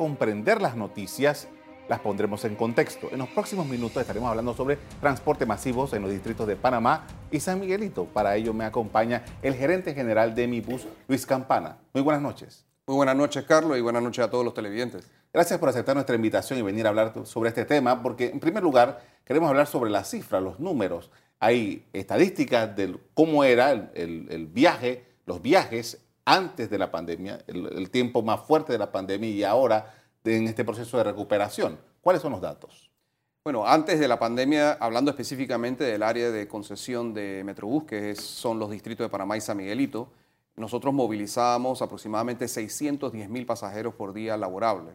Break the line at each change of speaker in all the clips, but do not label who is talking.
comprender las noticias, las pondremos en contexto. En los próximos minutos estaremos hablando sobre transporte masivos en los distritos de Panamá y San Miguelito. Para ello me acompaña el gerente general de mi bus, Luis Campana. Muy buenas noches.
Muy buenas noches, Carlos, y buenas noches a todos los televidentes.
Gracias por aceptar nuestra invitación y venir a hablar sobre este tema, porque en primer lugar queremos hablar sobre las cifras, los números. Hay estadísticas de cómo era el, viaje, los viajes antes de la pandemia, el, tiempo más fuerte de la pandemia y ahora en este proceso de recuperación. ¿Cuáles son los datos?
Bueno, antes de la pandemia, hablando específicamente del área de concesión de Metrobús, que son los distritos de Panamá y San Miguelito, nosotros movilizábamos aproximadamente 610 mil pasajeros por día laborable.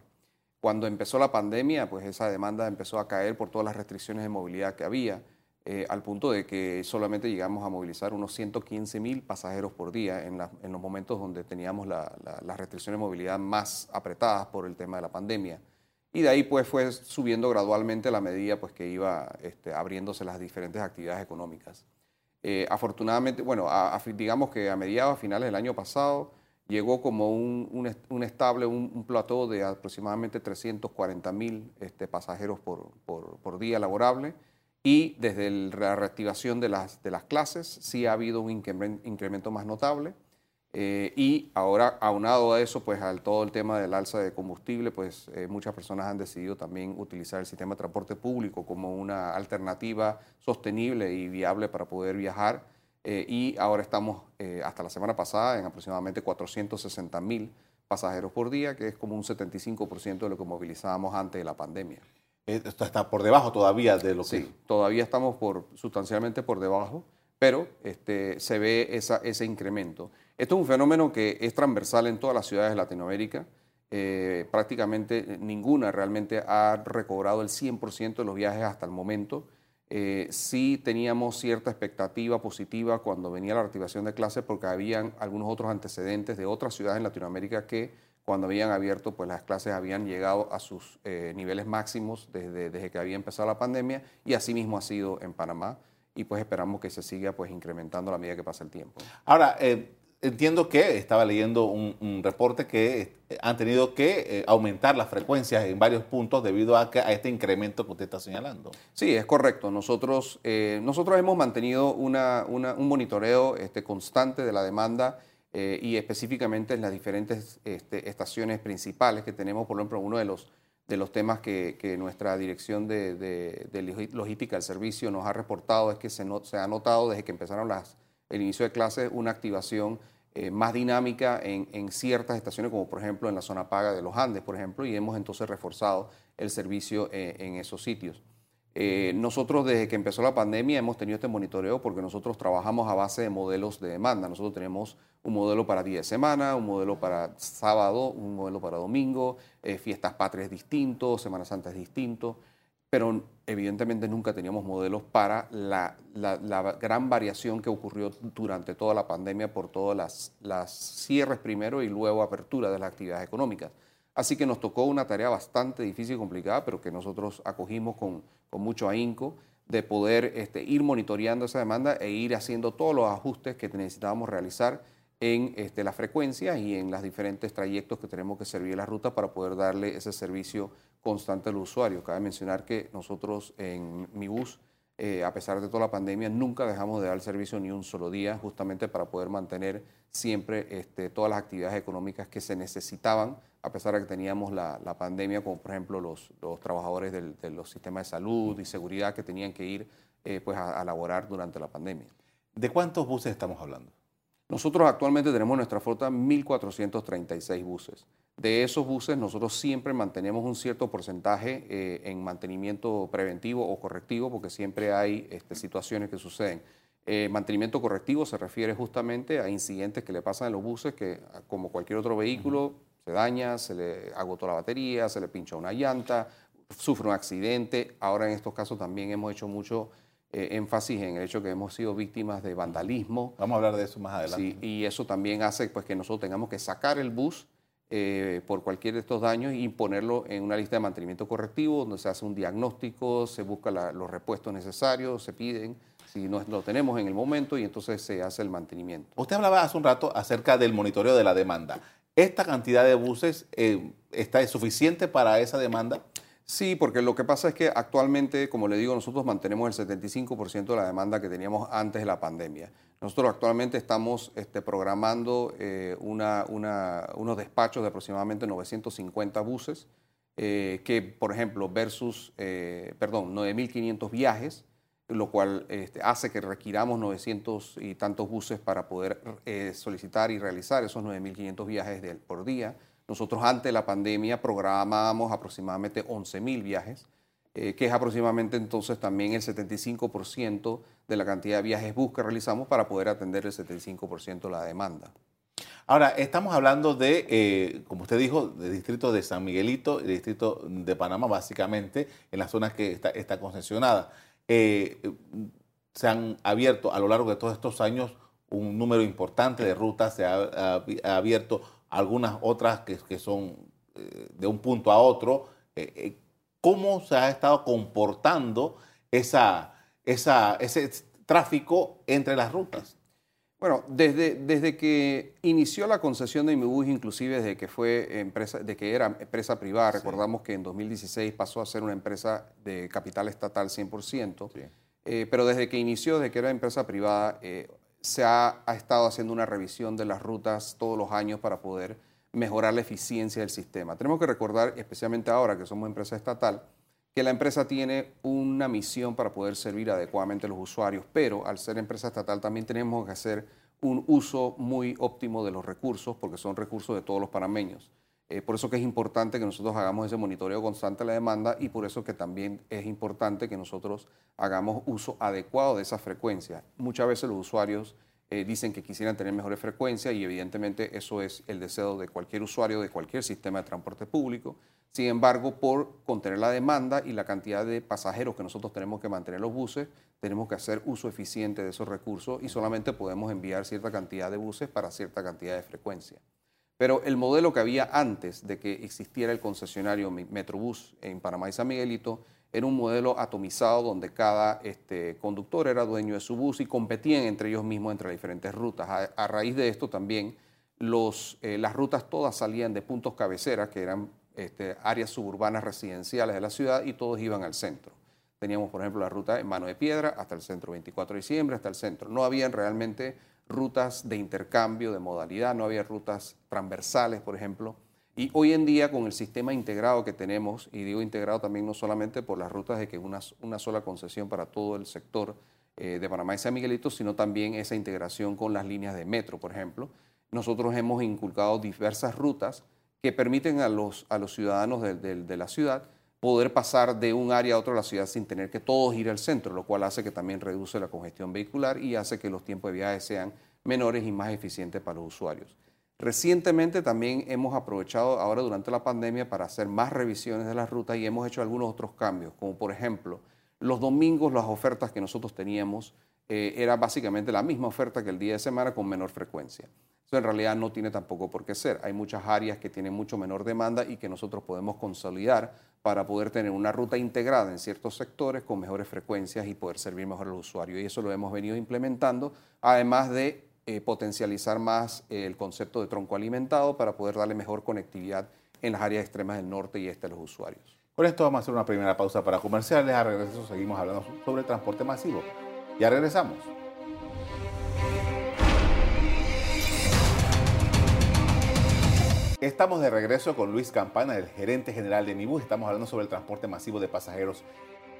Cuando empezó la pandemia, pues esa demanda empezó a caer por todas las restricciones de movilidad que había, eh, al punto de que solamente llegamos a movilizar unos 115 mil pasajeros por día en, los momentos donde teníamos las restricciones de movilidad más apretadas por el tema de la pandemia. Y de ahí pues fue subiendo gradualmente la medida pues que iba este, abriéndose las diferentes actividades económicas. Eh, afortunadamente, bueno, digamos que a mediados, a finales del año pasado, llegó como un, estable, un, plató de aproximadamente 340 mil este, pasajeros por, día laborable. Y desde la reactivación de las, de las clases sí ha habido un incremento más notable. Eh, y ahora, aunado a eso, pues al todo el tema del alza de combustible, pues eh, muchas personas han decidido también utilizar el sistema de transporte público como una alternativa sostenible y viable para poder viajar. Eh, y ahora estamos, hasta la semana pasada, en aproximadamente 460 mil pasajeros por día, que es como un 75% de lo que movilizábamos antes de la pandemia.
Esto está por debajo todavía de lo que...
Sí, todavía estamos por, sustancialmente por debajo, pero este, se ve esa, ese incremento. Esto es un fenómeno que es transversal en todas las ciudades de Latinoamérica. Eh, prácticamente ninguna realmente ha recobrado el 100% de los viajes hasta el momento. Eh, sí teníamos cierta expectativa positiva cuando venía la reactivación de clases porque habían algunos otros antecedentes de otras ciudades en Latinoamérica que cuando habían abierto, pues las clases habían llegado a sus eh, niveles máximos desde, desde, que había empezado la pandemia y así mismo ha sido en Panamá y pues esperamos que se siga pues incrementando a la medida que pasa el tiempo.
Ahora, entiendo que estaba leyendo un, reporte que eh, han tenido que eh, aumentar las frecuencias en varios puntos debido a, a, este incremento que usted está señalando.
Sí, es correcto. Nosotros, eh, nosotros hemos mantenido un monitoreo este, constante de la demanda y específicamente en las diferentes este, estaciones principales que tenemos. Por ejemplo, uno de los, de los temas que, nuestra dirección de, logística del servicio nos ha reportado es que se, se ha notado desde que empezaron las, el inicio de clases una activación eh, más dinámica en, ciertas estaciones, como por ejemplo en la zona paga de los Andes, por ejemplo, y hemos entonces reforzado el servicio eh, en esos sitios. Eh, nosotros desde que empezó la pandemia hemos tenido este monitoreo porque nosotros trabajamos a base de modelos de demanda. Nosotros tenemos un modelo para día de semana, un modelo para sábado, un modelo para domingo, fiestas patrias distintos, Semana Santa es distinto pero evidentemente nunca teníamos modelos para la, gran variación que ocurrió durante toda la pandemia por todas las, cierres primero y luego apertura de las actividades económicas. Así que nos tocó una tarea bastante difícil y complicada, pero que nosotros acogimos con, mucho ahínco de poder este, ir monitoreando esa demanda e ir haciendo todos los ajustes que necesitábamos realizar en este, las frecuencias y en los diferentes trayectos que tenemos que servir la ruta para poder darle ese servicio constante al usuario. Cabe mencionar que nosotros en mi bus, eh, a pesar de toda la pandemia, nunca dejamos de dar servicio ni un solo día, justamente para poder mantener siempre este, todas las actividades económicas que se necesitaban, a pesar de que teníamos la, pandemia, como por ejemplo los, trabajadores de los sistemas de salud y seguridad que tenían que ir eh, pues a, a laborar durante la pandemia.
¿De cuántos buses estamos hablando?
Nosotros actualmente tenemos en nuestra flota 1.436 buses. De esos buses nosotros siempre mantenemos un cierto porcentaje eh, en mantenimiento preventivo o correctivo porque siempre hay este, situaciones que suceden. Eh, mantenimiento correctivo se refiere justamente a incidentes que le pasan a los buses que como cualquier otro vehículo se daña, se le agotó la batería, se le pincha una llanta, sufre un accidente. Ahora en estos casos también hemos hecho mucho eh, énfasis en el hecho que hemos sido víctimas de vandalismo.
Vamos a hablar de eso más adelante.
Sí, y eso también hace pues, que nosotros tengamos que sacar el bus eh, por cualquier de estos daños y ponerlo en una lista de mantenimiento correctivo donde se hace un diagnóstico, se buscan los repuestos necesarios, se piden si no lo tenemos en el momento y entonces se hace el mantenimiento.
Usted hablaba hace un rato acerca del monitoreo de la demanda. Esta cantidad de buses eh, está suficiente para esa demanda?
Sí, porque lo que pasa es que actualmente, como le digo, nosotros mantenemos el 75% de la demanda que teníamos antes de la pandemia. Nosotros actualmente estamos este, programando eh, unos despachos de aproximadamente 950 buses, eh, que, por ejemplo, versus, eh, perdón, 9.500 viajes, lo cual este, hace que requiramos 900 y tantos buses para poder solicitar y realizar esos 9.500 viajes por día. Nosotros antes de la pandemia programábamos aproximadamente 11.000 viajes, eh, que es aproximadamente entonces también el 75% de la cantidad de viajes bus que realizamos para poder atender el 75% de la demanda.
Ahora, estamos hablando de, eh, como usted dijo, del distrito de San Miguelito y distrito de Panamá, básicamente, en las zonas que está, está concesionada. Eh, se han abierto a lo largo de todos estos años un número importante de rutas, se ha abierto algunas otras que, son eh, de un punto a otro. Eh, eh, ¿Cómo se ha estado comportando esa, esa, ese tráfico entre las rutas?
Bueno, desde, desde que inició la concesión de Imibus, inclusive desde que fue empresa, de que era empresa privada, recordamos que en 2016 pasó a ser una empresa de capital estatal 100%, pero desde que inició, desde que era empresa privada, se ha, estado haciendo una revisión de las rutas todos los años para poder mejorar la eficiencia del sistema. Tenemos que recordar, especialmente ahora que somos empresa estatal, que la empresa tiene una misión para poder servir adecuadamente a los usuarios, pero al ser empresa estatal también tenemos que hacer un uso muy óptimo de los recursos, porque son recursos de todos los panameños. Eh, por eso que es importante que nosotros hagamos ese monitoreo constante de la demanda y por eso que también es importante que nosotros hagamos uso adecuado de esa frecuencia. Muchas veces los usuarios eh, dicen que quisieran tener mejores frecuencias y evidentemente eso es el deseo de cualquier usuario de cualquier sistema de transporte público. Sin embargo, por contener la demanda y la cantidad de pasajeros que nosotros tenemos que mantener los buses, tenemos que hacer uso eficiente de esos recursos y solamente podemos enviar cierta cantidad de buses para cierta cantidad de frecuencia. Pero el modelo que había antes de que existiera el concesionario Metrobús en Panamá y San Miguelito era un modelo atomizado donde cada este, conductor era dueño de su bus y competían entre ellos mismos entre las diferentes rutas. A, raíz de esto también los, eh, las rutas todas salían de puntos cabeceras, que eran este, áreas suburbanas residenciales de la ciudad, y todos iban al centro. Teníamos, por ejemplo, la ruta en Mano de Piedra hasta el centro 24 de diciembre, hasta el centro. No habían realmente rutas de intercambio de modalidad, no había rutas transversales, por ejemplo. Y hoy en día con el sistema integrado que tenemos, y digo integrado también no solamente por las rutas de que una, una sola concesión para todo el sector eh, de Panamá y San Miguelito, sino también esa integración con las líneas de metro, por ejemplo. Nosotros hemos inculcado diversas rutas que permiten a los, a los ciudadanos de, de la ciudad poder pasar de un área a otro de la ciudad sin tener que todos ir al centro, lo cual hace que también reduce la congestión vehicular y hace que los tiempos de viaje sean menores y más eficientes para los usuarios. Recientemente también hemos aprovechado ahora durante la pandemia para hacer más revisiones de las rutas y hemos hecho algunos otros cambios, como por ejemplo, los domingos las ofertas que nosotros teníamos eh, era básicamente la misma oferta que el día de semana con menor frecuencia. Eso en realidad no tiene tampoco por qué ser. Hay muchas áreas que tienen mucho menor demanda y que nosotros podemos consolidar para poder tener una ruta integrada en ciertos sectores con mejores frecuencias y poder servir mejor al usuario. Y eso lo hemos venido implementando, además de eh, potencializar más el concepto de tronco alimentado para poder darle mejor conectividad en las áreas extremas del norte y este a los usuarios.
Con esto vamos a hacer una primera pausa para comerciales. A regreso seguimos hablando sobre transporte masivo. Ya regresamos. Estamos de regreso con Luis Campana, el gerente general de Mibus. Estamos hablando sobre el transporte masivo de pasajeros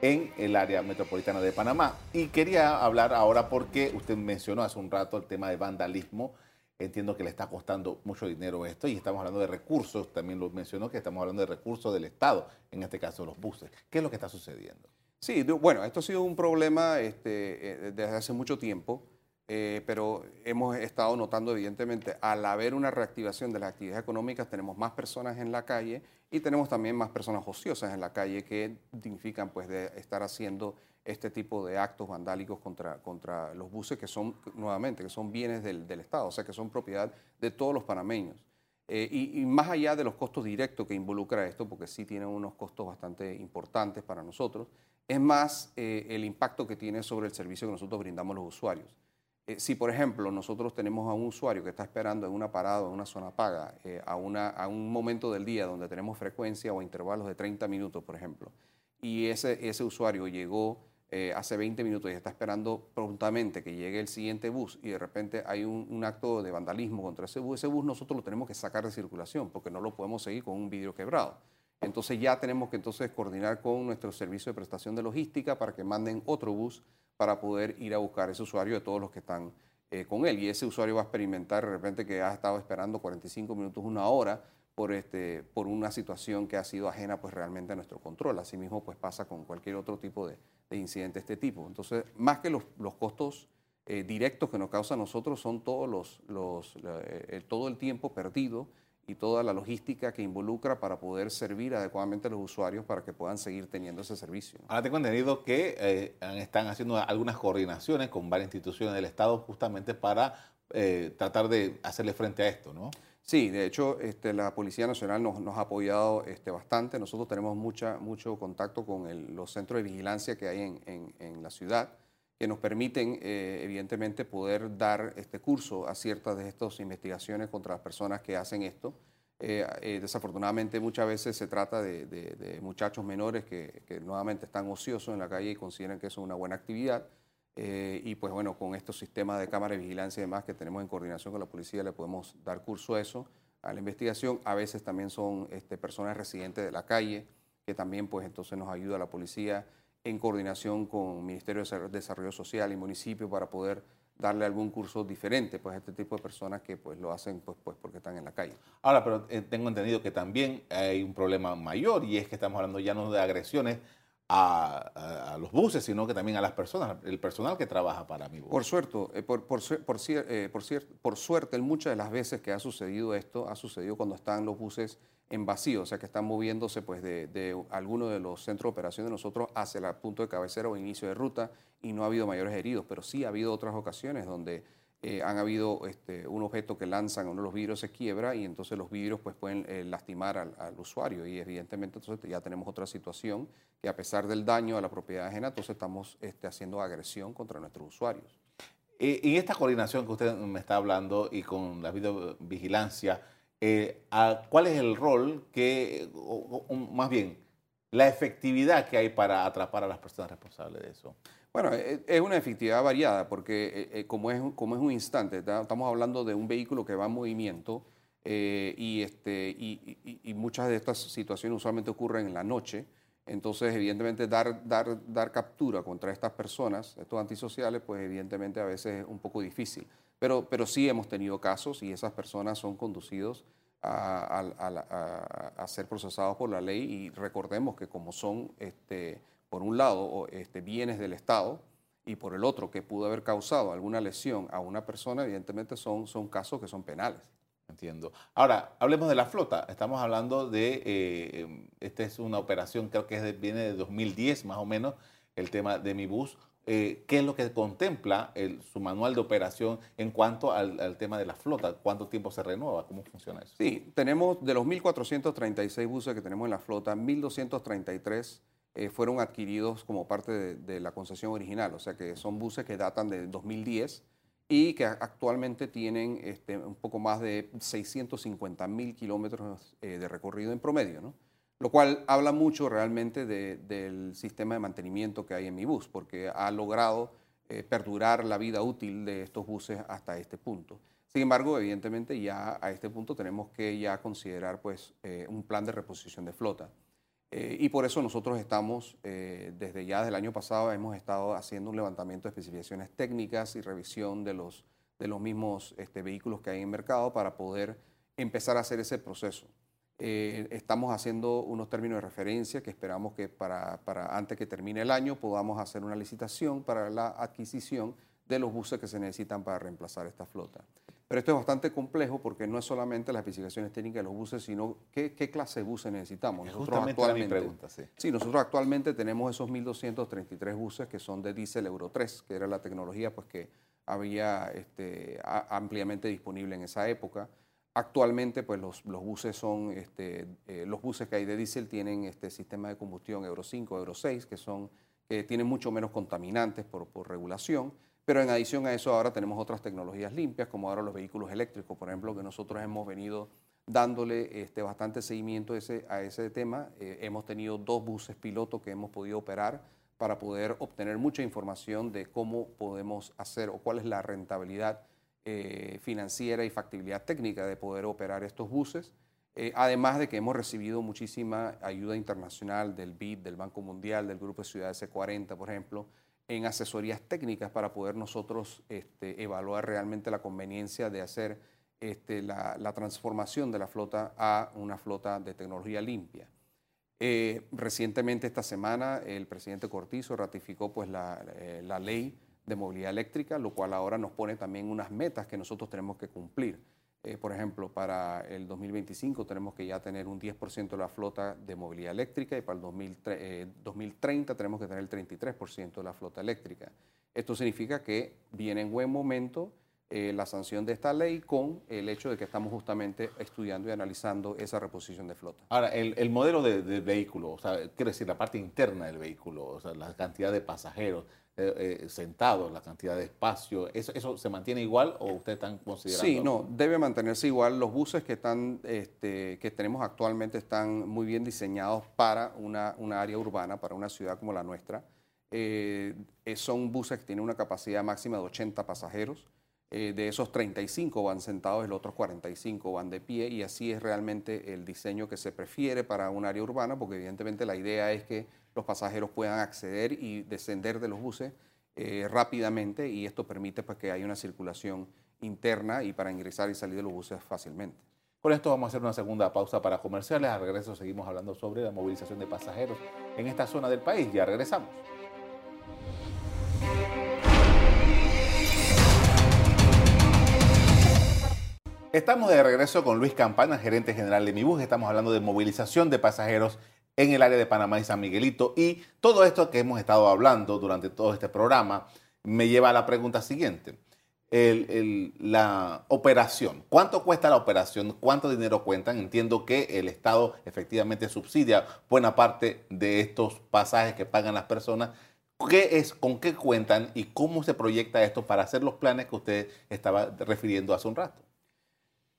en el área metropolitana de Panamá. Y quería hablar ahora porque usted mencionó hace un rato el tema de vandalismo. Entiendo que le está costando mucho dinero esto y estamos hablando de recursos. También lo mencionó que estamos hablando de recursos del Estado, en este caso los buses. ¿Qué es lo que está sucediendo?
Sí, bueno, esto ha sido un problema este, eh, desde hace mucho tiempo. Eh, pero hemos estado notando evidentemente al haber una reactivación de las actividades económicas tenemos más personas en la calle y tenemos también más personas ociosas en la calle que significan pues de estar haciendo este tipo de actos vandálicos contra, contra los buses que son nuevamente que son bienes del, del Estado, o sea que son propiedad de todos los panameños. Eh, y, más allá de los costos directos que involucra esto, porque sí tiene unos costos bastante importantes para nosotros, es más eh, el impacto que tiene sobre el servicio que nosotros brindamos a los usuarios. Eh, si, por ejemplo, nosotros tenemos a un usuario que está esperando en una parada en una zona paga eh, a, una, a un momento del día donde tenemos frecuencia o intervalos de 30 minutos, por ejemplo, y ese, ese usuario llegó eh, hace 20 minutos y está esperando prontamente que llegue el siguiente bus y de repente hay un, un, acto de vandalismo contra ese bus, ese bus nosotros lo tenemos que sacar de circulación porque no lo podemos seguir con un vidrio quebrado. Entonces ya tenemos que entonces coordinar con nuestro servicio de prestación de logística para que manden otro bus para poder ir a buscar ese usuario de todos los que están eh, con él. Y ese usuario va a experimentar de repente que ha estado esperando 45 minutos, una hora, por, este, por una situación que ha sido ajena pues realmente a nuestro control. Asimismo pues pasa con cualquier otro tipo de, de incidente de este tipo. Entonces, más que los, los costos eh, directos que nos causa a nosotros son todos los, los, eh, todo el tiempo perdido y toda la logística que involucra para poder servir adecuadamente a los usuarios para que puedan seguir teniendo ese servicio.
Ahora tengo entendido que eh, están haciendo algunas coordinaciones con varias instituciones del Estado justamente para eh, tratar de hacerle frente a esto, ¿no?
Sí, de hecho, este, la Policía Nacional nos, nos ha apoyado este, bastante. Nosotros tenemos mucha, mucho contacto con el, los centros de vigilancia que hay en, en, en la ciudad que nos permiten, eh, evidentemente, poder dar este curso a ciertas de estas investigaciones contra las personas que hacen esto. Eh, eh, desafortunadamente muchas veces se trata de, de, de muchachos menores que, que, nuevamente están ociosos en la calle y consideran que eso es una buena actividad. Eh, y pues bueno, con estos sistemas de cámara de vigilancia y demás que tenemos en coordinación con la policía, le podemos dar curso a eso, a la investigación. A veces también son este, personas residentes de la calle, que también pues entonces nos ayuda la policía en coordinación con el Ministerio de Desarrollo Social y municipio para poder darle algún curso diferente pues, a este tipo de personas que pues, lo hacen pues, pues, porque están en la calle.
Ahora, pero eh, tengo entendido que también hay un problema mayor y es que estamos hablando ya no de agresiones a, a, a los buses, sino que también a las personas, el personal que trabaja para mi bus.
Por suerte, eh, por, por, por, eh, por, por suerte, muchas de las veces que ha sucedido esto, ha sucedido cuando están los buses en vacío, o sea que están moviéndose pues de, de alguno de los centros de operación de nosotros hacia el punto de cabecera o inicio de ruta y no ha habido mayores heridos, pero sí ha habido otras ocasiones donde eh, han habido este, un objeto que lanzan, uno de los vidrios se quiebra y entonces los vidrios pues pueden eh, lastimar al, usuario y evidentemente entonces ya tenemos otra situación que a pesar del daño a la propiedad ajena, entonces estamos este, haciendo agresión contra nuestros usuarios.
Y, esta coordinación que usted me está hablando y con la videovigilancia, eh, ¿cuál es el rol que, o, o, más bien, la efectividad que hay para atrapar a las personas responsables de eso?
Bueno, e, es una efectividad variada porque eh, como, es, como es un instante, estamos hablando de un vehículo que va en movimiento eh, y, este, y, y, y, muchas de estas situaciones usualmente ocurren en la noche. Entonces, evidentemente, dar, dar, dar captura contra estas personas, estos antisociales, pues evidentemente a veces es un poco difícil. Pero, pero sí hemos tenido casos y esas personas son conducidos a, ser procesados por la ley y recordemos que como son, este, por un lado, este, bienes del Estado y por el otro, que pudo haber causado alguna lesión a una persona, evidentemente son, son casos que son penales.
Entiendo. Ahora, hablemos de la flota. Estamos hablando de, eh, esta es una operación, creo que viene de 2010 más o menos, el tema de mi bus. Eh, ¿Qué es lo que contempla el, su manual de operación en cuanto al, al, tema de la flota? ¿Cuánto tiempo se renueva? ¿Cómo funciona eso?
Sí, tenemos de los 1.436 buses que tenemos en la flota, 1.233 eh, fueron adquiridos como parte de, de, la concesión original, o sea que son buses que datan de 2010 y que actualmente tienen este, un poco más de 650 mil kilómetros eh, de recorrido en promedio, ¿no? Lo cual habla mucho realmente de, del sistema de mantenimiento que hay en mi bus, porque ha logrado eh, perdurar la vida útil de estos buses hasta este punto. Sin embargo, evidentemente ya a este punto tenemos que ya considerar pues, eh, un plan de reposición de flota. Eh, y por eso nosotros estamos, desde ya del año pasado, hemos estado haciendo un levantamiento de especificaciones técnicas y revisión de los, de los mismos este, vehículos que hay en mercado para poder empezar a hacer ese proceso. Eh, estamos haciendo unos términos de referencia que esperamos que para, para, antes que termine el año podamos hacer una licitación para la adquisición de los buses que se necesitan para reemplazar esta flota. Pero esto es bastante complejo porque no es solamente las especificaciones técnicas de los buses, sino qué, qué clase de buses necesitamos.
Nosotros actualmente, pregunta, sí.
sí. nosotros actualmente tenemos esos 1.233 buses que son de diésel Euro 3, que era la tecnología pues, que había este, a, ampliamente disponible en esa época. Actualmente, pues los, buses son, este, eh, los buses que hay de diésel tienen este sistema de combustión Euro 5, Euro 6, que son, tienen mucho menos contaminantes por, regulación Pero en adición a eso ahora tenemos otras tecnologías limpias, como ahora los vehículos eléctricos, por ejemplo, que nosotros hemos venido dándole este, bastante seguimiento a ese, tema. Eh, hemos tenido dos buses pilotos que hemos podido operar para poder obtener mucha información de cómo podemos hacer o cuál es la rentabilidad eh, financiera y factibilidad técnica de poder operar estos buses. Eh, además de que hemos recibido muchísima ayuda internacional del BID, del Banco Mundial, del Grupo de Ciudades C40, por ejemplo, en asesorías técnicas para poder nosotros este, evaluar realmente la conveniencia de hacer este, la, transformación de la flota a una flota de tecnología limpia. Eh, recientemente, esta semana, el presidente Cortizo ratificó pues, la, la, ley de movilidad eléctrica, lo cual ahora nos pone también unas metas que nosotros tenemos que cumplir. Eh, por ejemplo, para el 2025 tenemos que ya tener un 10% de la flota de movilidad eléctrica y para el 2030 tenemos que tener el 33% de la flota eléctrica. Esto significa que viene en buen momento eh, la sanción de esta ley con el hecho de que estamos justamente estudiando y analizando esa reposición de flota.
Ahora, el, modelo de, vehículo, o sea, quiere decir la parte interna del vehículo, o sea, la cantidad de pasajeros eh, eh, sentados, la cantidad de espacio, ¿eso, ¿eso se mantiene igual o ustedes están considerando?
Sí, no, debe mantenerse igual. Los buses que, están, este, que tenemos actualmente están muy bien diseñados para una, una área urbana, para una ciudad como la nuestra. son buses que tienen una capacidad máxima de 80 pasajeros. Eh, de esos 35 van sentados, los otros 45 van de pie y así es realmente el diseño que se prefiere para un área urbana, porque evidentemente la idea es que los pasajeros puedan acceder y descender de los buses eh, rápidamente y esto permite pues, que haya una circulación interna y para ingresar y salir de los buses fácilmente.
Con esto vamos a hacer una segunda pausa para comerciales. Al regreso seguimos hablando sobre la movilización de pasajeros en esta zona del país. Ya regresamos. Estamos de regreso con Luis Campana, gerente general de Mi Bus. Estamos hablando de movilización de pasajeros en el área de Panamá y San Miguelito. Y todo esto que hemos estado hablando durante todo este programa me lleva a la pregunta siguiente. la operación. ¿Cuánto cuesta la operación? ¿Cuánto dinero cuentan? Entiendo que el Estado efectivamente subsidia buena parte de estos pasajes que pagan las personas. ¿Qué es, ¿Con qué cuentan y cómo se proyecta esto para hacer los planes que usted estaba refiriendo hace un rato?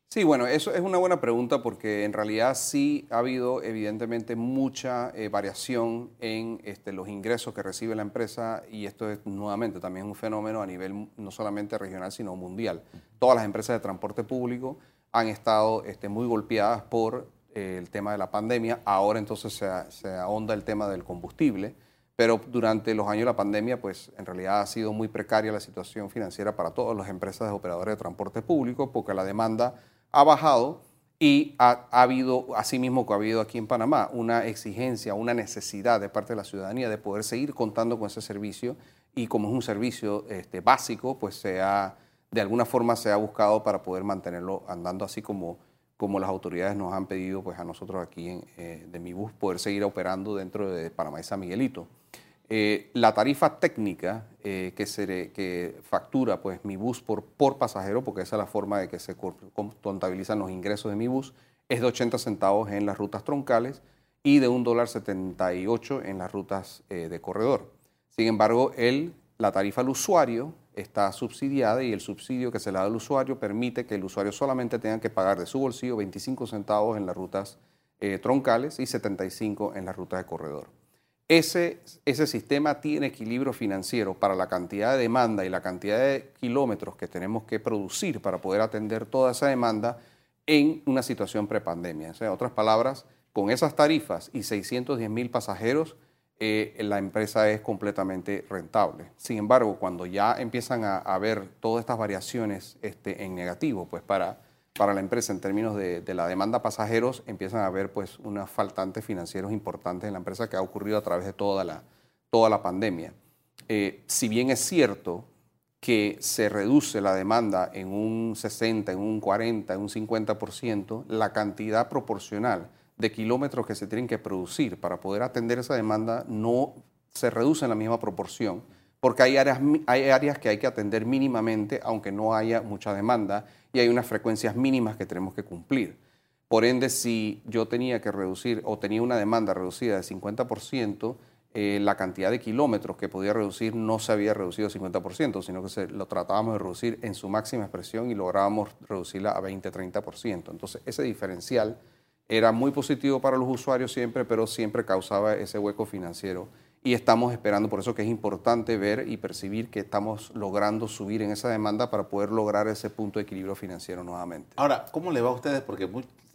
Sí, bueno, eso es una buena pregunta porque en realidad sí ha habido evidentemente mucha eh, variación en este, los ingresos que recibe la empresa y esto es nuevamente también un fenómeno a nivel no solamente regional sino mundial. Todas las empresas de transporte público han estado este, muy golpeadas por eh, el tema de la pandemia. Ahora entonces se, se ahonda el tema del combustible pero durante los años de la pandemia, pues en realidad ha sido muy precaria la situación financiera para todas las empresas de operadores de transporte público, porque la demanda ha bajado y ha, habido, asimismo que ha habido aquí en Panamá, una exigencia, una necesidad de parte de la ciudadanía de poder seguir contando con ese servicio y como es un servicio este, básico, pues se ha, de alguna forma se ha buscado para poder mantenerlo andando así como, como las autoridades nos han pedido pues a nosotros aquí en, eh, de mi bus poder seguir operando dentro de Panamá y San Miguelito. Eh, la tarifa técnica eh, que, factura pues, mi bus por, pasajero, porque esa es la forma de que se contabilizan los ingresos de mi bus, es de 80 centavos en las rutas troncales y de un dólar 78 en las rutas eh, de corredor. Sin embargo, la tarifa al usuario está subsidiada y el subsidio que se le da al usuario permite que el usuario solamente tenga que pagar de su bolsillo 25 centavos en las rutas troncales y 75 en las rutas de corredor. Ese, ese sistema tiene equilibrio financiero para la cantidad de demanda y la cantidad de kilómetros que tenemos que producir para poder atender toda esa demanda en una situación prepandemia. En otras palabras, con esas tarifas y 610 mil pasajeros, eh, la empresa es completamente rentable. Sin embargo, cuando ya empiezan a, a ver todas estas variaciones este, en negativo, pues para para la empresa en términos de, la demanda pasajeros, empiezan a haber pues faltantes financieros importantes en la empresa que ha ocurrido a través de toda la, toda la pandemia. Eh, si bien es cierto que se reduce la demanda en un 60, en un 40, en un 50%, la cantidad proporcional de kilómetros que se tienen que producir para poder atender esa demanda no se reduce en la misma proporción, porque hay áreas, que hay que atender mínimamente, aunque no haya mucha demanda, y hay unas frecuencias mínimas que tenemos que cumplir. Por ende, si yo tenía que reducir o tenía una demanda reducida de 50%, eh, la cantidad de kilómetros que podía reducir no se había reducido 50%, sino que se, lo tratábamos de reducir en su máxima expresión y lográbamos reducirla a 20-30%. Entonces, ese diferencial era muy positivo para los usuarios siempre, pero siempre causaba ese hueco financiero. Y estamos esperando, por eso que es importante ver y percibir que estamos logrando subir en esa demanda para poder lograr ese punto de equilibrio financiero nuevamente.
Ahora, ¿cómo le va a ustedes? Porque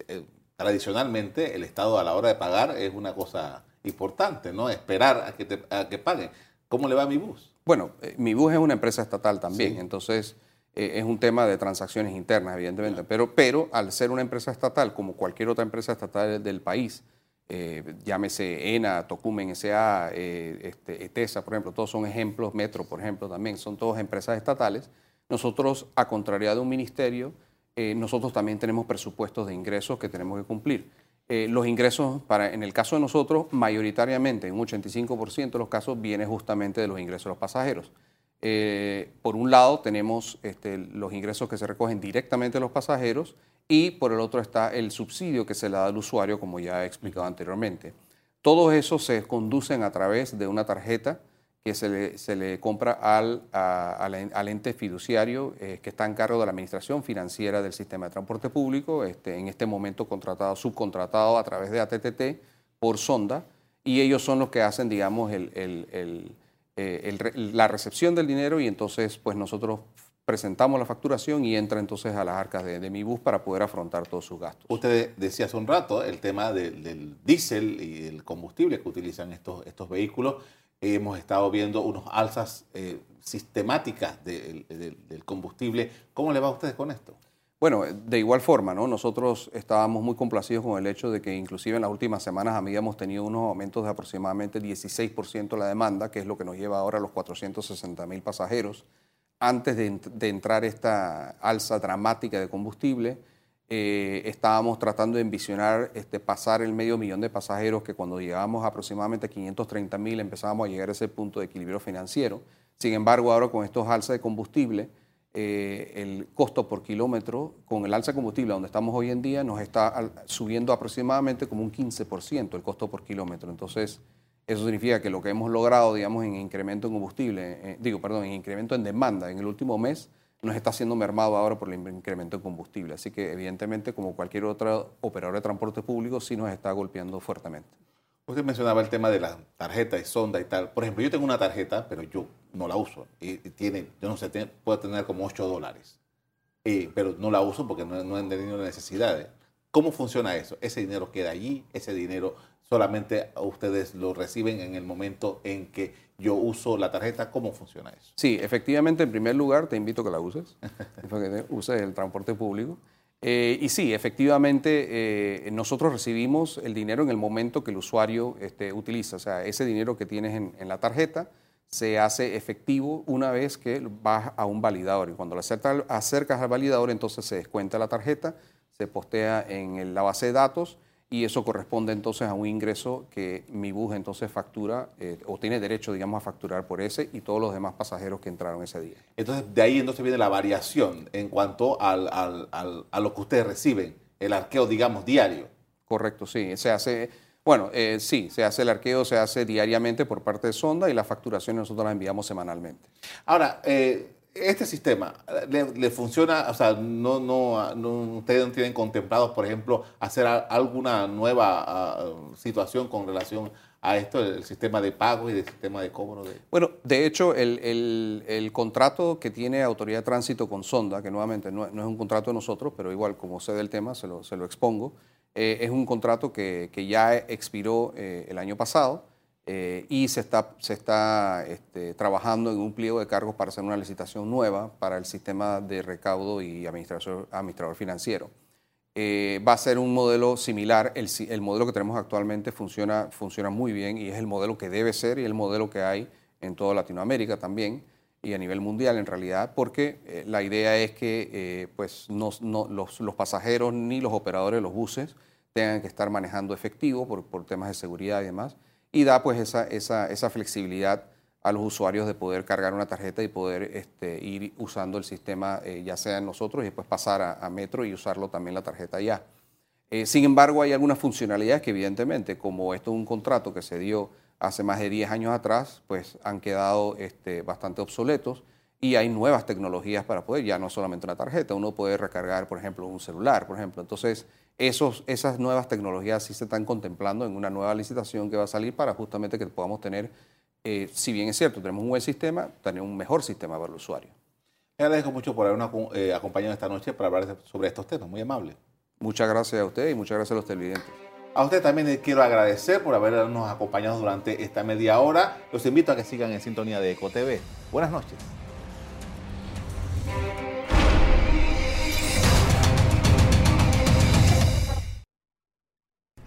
eh, tradicionalmente el Estado a la hora de pagar es una cosa importante, ¿no? Esperar a que, te, que paguen. ¿Cómo le va a mi bus?
Bueno, eh, mi bus es una empresa estatal también, entonces eh, es un tema de transacciones internas, evidentemente, pero, pero al ser una empresa estatal, como cualquier otra empresa estatal del país, eh, llámese ENA, Tocumen S.A., este, ETESA, por ejemplo, todos son ejemplos, Metro, por ejemplo, también, son todas empresas estatales. Nosotros, a contrariedad de un ministerio, nosotros también tenemos presupuestos de ingresos que tenemos que cumplir. Eh, los ingresos, para, en el caso de nosotros, mayoritariamente, en un 85% de los casos, viene justamente de los ingresos de los pasajeros. Eh, por un lado, tenemos este, los ingresos que se recogen directamente de los pasajeros y por el otro está el subsidio que se le da al usuario, como ya he explicado anteriormente. Todos esos se conducen a través de una tarjeta que se le, compra al, al, ente fiduciario eh, que está en cargo de la administración financiera del sistema de transporte público, este, en este momento contratado, subcontratado a través de ATTT por Sonda, y ellos son los que hacen, digamos, el, el, eh, la recepción del dinero y entonces pues nosotros presentamos la facturación y entra entonces a las arcas de, mi bus para poder afrontar todos sus gastos.
Usted decía hace un rato el tema del diésel y el combustible que utilizan estos, estos vehículos hemos estado viendo unos alzas eh, sistemáticas del combustible. ¿Cómo le va a ustedes con esto?
Bueno, de igual forma, ¿no? Nosotros estábamos muy complacidos con el hecho de que inclusive en las últimas semanas habíamos tenido unos aumentos de aproximadamente 16% la demanda, que es lo que nos lleva ahora a los 460 mil pasajeros. Antes de, entrar esta alza dramática de combustible, eh, estábamos tratando de envisionar este, pasar el medio millón de pasajeros que cuando llegábamos aproximadamente a 530 mil empezábamos a llegar a ese punto de equilibrio financiero. Sin embargo, ahora con estos alzas de combustible, eh, el costo por kilómetro, con el alza de combustible donde estamos hoy en día, nos está subiendo aproximadamente como un 15% el costo por kilómetro. Entonces, eso significa que lo que hemos logrado, digamos, en incremento en combustible, eh, digo, perdón, en incremento en demanda en el último mes, nos está siendo mermado ahora por el incremento de combustible. Así que evidentemente, como cualquier otro operador de transporte público, sí nos está golpeando fuertemente.
Usted mencionaba el tema de la tarjeta de sonda y tal. Por ejemplo, yo tengo una tarjeta, pero yo no la uso. Y tiene, yo no sé, puede tener como 8 dólares. pero no la uso porque no, no he tenido necesidades. ¿Cómo funciona eso? Ese dinero queda allí, ese dinero solamente ustedes lo reciben en el momento en que yo uso la tarjeta. ¿Cómo funciona eso?
Sí, efectivamente, en primer lugar, te invito a que la uses, que uses el transporte público. Eh, y sí, efectivamente, eh, nosotros recibimos el dinero en el momento que el usuario este, utiliza. O sea, ese dinero que tienes en, la tarjeta se hace efectivo una vez que vas a un validador. Y cuando lo acercas al validador, entonces se descuenta la tarjeta, se postea en la base de datos y eso corresponde entonces a un ingreso que mi bus entonces factura eh, o tiene derecho, digamos, a facturar por ese y todos los demás pasajeros que entraron ese día.
Entonces, de ahí entonces viene la variación en cuanto al, a lo que ustedes reciben, el arqueo, digamos, diario.
Correcto, sí. Se hace, bueno, eh, sí, se hace el arqueo, se hace diariamente por parte de Sonda y la facturación nosotros la enviamos semanalmente.
Ahora, eh, este sistema le, funciona, o sea, no, no, ustedes no tienen contemplados, por ejemplo, hacer alguna nueva ah, situación con relación a esto, el sistema de pago y el sistema de cobro. De...
Bueno, de hecho, el, contrato que tiene Autoridad de Tránsito con Sonda, que nuevamente no, es un contrato de nosotros, pero igual como sé del tema, se lo, se lo expongo, eh, es un contrato que, que ya expiró eh, el año pasado eh, y se está, se está este, trabajando en un pliego de cargos para hacer una licitación nueva para el sistema de recaudo y administrador, financiero. Eh, va a ser un modelo similar, el, el, modelo que tenemos actualmente funciona, funciona muy bien y es el modelo que debe ser y el modelo que hay en toda Latinoamérica también y a nivel mundial en realidad, porque eh, la idea es que pues no, los, los, pasajeros ni los operadores de los buses tengan que estar manejando efectivo por, por temas de seguridad y demás, y da pues esa, esa, esa, flexibilidad a los usuarios de poder cargar una tarjeta y poder este, ir usando el sistema eh, ya sea en nosotros y después pasar a, Metro y usarlo también la tarjeta ya. Eh, sin embargo, hay algunas funcionalidades que evidentemente, como esto es un contrato que se dio hace más de 10 años atrás, pues han quedado este, bastante obsoletos y hay nuevas tecnologías para poder, ya no solamente una tarjeta, uno puede recargar, por ejemplo, un celular, por ejemplo. Entonces, esos, esas nuevas tecnologías sí se están contemplando en una nueva licitación que va a salir para justamente que podamos tener, eh, si bien es cierto, tenemos un buen sistema, tener un mejor sistema para el usuario.
Le agradezco mucho por habernos eh, acompañado esta noche para hablar sobre estos temas, muy amable.
Muchas gracias a usted y muchas gracias a los televidentes.
A usted también le quiero agradecer por habernos acompañado durante esta media hora. Los invito a que sigan en sintonía de EcoTV. Buenas noches.